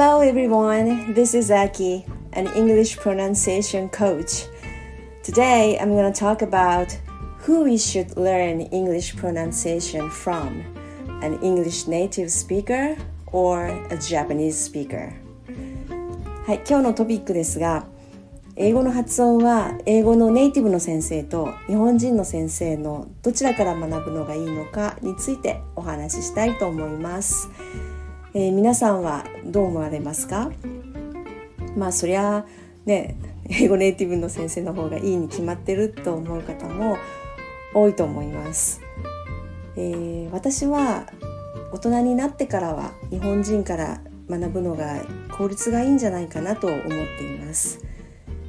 Hello everyone, this is Aki, an English pronunciation coach. Today I'm going to talk about who we should learn English pronunciation from an English native speaker or a Japanese speaker. はい、今日のトピックですが、英語の発音は英語のネイティブの先生と日本人の先生のどちらから学ぶのがいいのかについてお話ししたいと思います。えー、皆さんはどう思われますか？まあそりゃね英語ネイティブの先生の方がいいに決まってると思う方も多いと思います。えー、私は大人になってからは日本人から学ぶのが効率がいいんじゃないかなと思っています。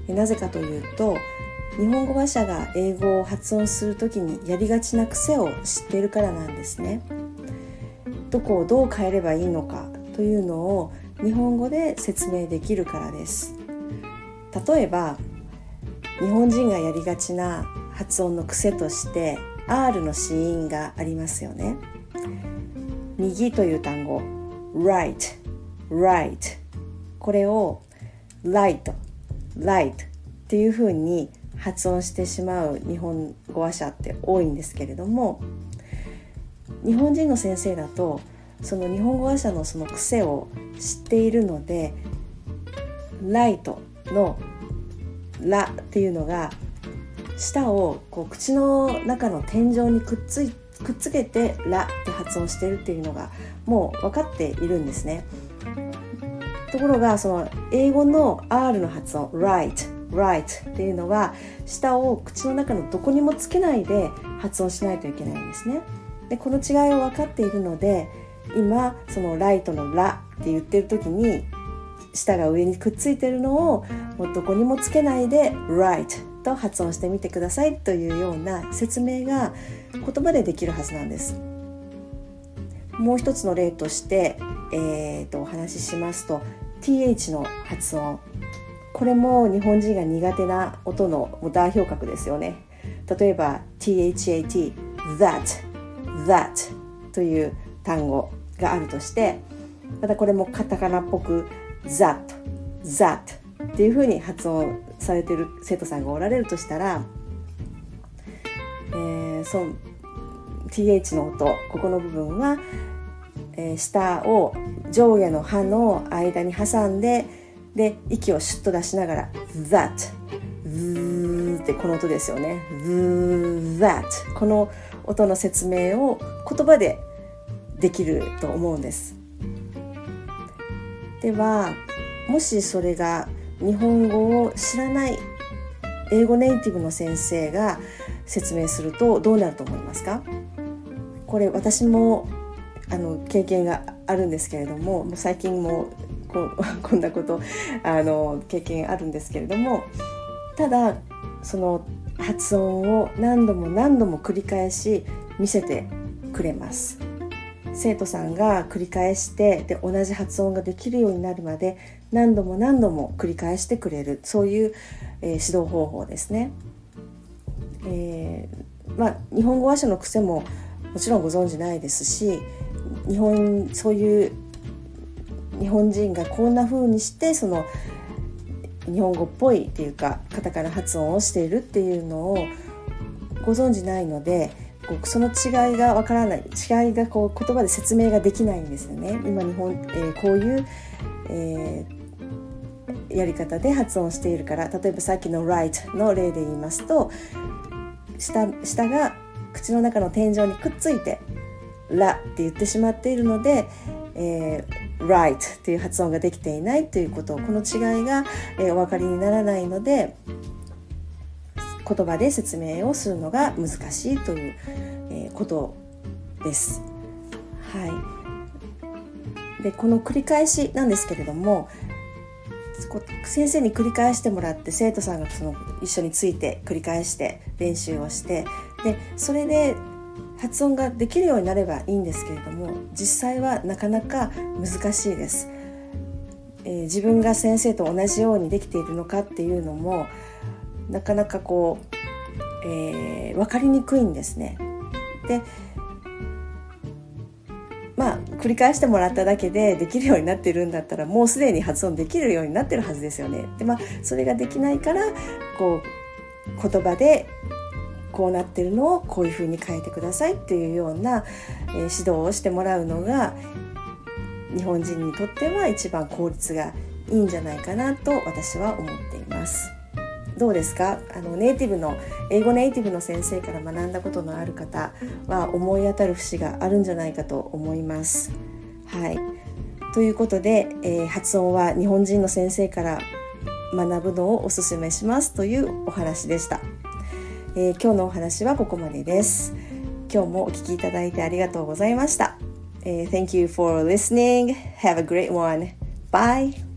なぜかというと日本語話者が英語を発音する時にやりがちな癖を知っているからなんですね。どこをどう変えればいいのかというのを日本語で説明できるからです。例えば日本人がやりがちな発音の癖として R の子音がありますよね。右という単語 right right これを light light っていうふうに発音してしまう日本語話者って多いんですけれども日本人の先生だとその日本語話者のその癖を知っているのでライトの「ラ」っていうのが舌をこう口の中の天井にくっついくっつけて「ラ」って発音してるっていうのがもう分かっているんですね。ところがその英語の R の発音「right」right っていうのは舌を口の中のどこにもつけないで発音しないといけないんですね。でこの違いを分かっているので今そのライトの「ラ」って言ってる時に舌が上にくっついてるのをもうどこにもつけないで「right」と発音してみてくださいというような説明が言葉でできるはずなんです。もう一つの例として、えー、とお話ししますと th の発音これも日本人が苦手な音の代表格ですよね。例えば THAT that that という単語があるとしてまたこれもカタカナっぽく that that っていうふうに発音されてる生徒さんがおられるとしたら、えー、その th の音ここの部分は、えー、下を上下の歯の間に挟んでで息をシュッと出しながら that ってこの音ですよね。that この音の説明を言葉でできると思うんです。ではもしそれが日本語を知らない英語ネイティブの先生が説明するとどうなると思いますか？これ私もあの経験があるんですけれどももう最近もここんなことあの経験あるんですけれどもただその発音を何度も何度も繰り返し見せてくれます生徒さんが繰り返してで同じ発音ができるようになるまで何度も何度も繰り返してくれるそういう、えー、指導方法ですね。えー、まあ、日本語話者の癖ももちろんご存じないですし日本そういう日本人がこんな風にしてその日本語っぽいっていうかカタカナ発音をしているっていうのをご存じないのでその違いがわからない違いがこう言葉で説明ができないんですよね。今日本、えー、こういう、えー、やり方で発音しているから例えばさっきの「right」の例で言いますと下下が口の中の天井にくっついて「ら」って言ってしまっているので、えー、right っていう発音ができていないということこの違いが、えー、お分かりにならないので言葉で説明をするのが難しいという、えー、ことです。はい、でこの繰り返しなんですけれども先生に繰り返してもらって生徒さんがその一緒について繰り返して練習をしてでそれで発音ができるようになればいいんですけれども実際はなかなか難しいです。えー、自分が先生と同じようにできているのかっていうのもなかなかこう、えー、分かりにくいんですね。で、まあ繰り返してもらっただけでできるようになってるんだったらもうすでに発音できるようになってるはずですよね。でまあそれができないからこう言葉でこうなってるのをこういうふうに変えてくださいっていうような、え、指導をしてもらうのが日本人にとっては一番効率がいいんじゃないかなと私は思っています。どうですか？あのネイティブの英語ネイティブの先生から学んだことのある方は思い当たる節があるんじゃないかと思います。はいということで、えー、発音は日本人の先生から学ぶのをおすすめしますというお話でした。えー、今日のお話はここまでです。今日もお聞きいただいてありがとうございました。えー thank you for listening. Have a great one. Bye.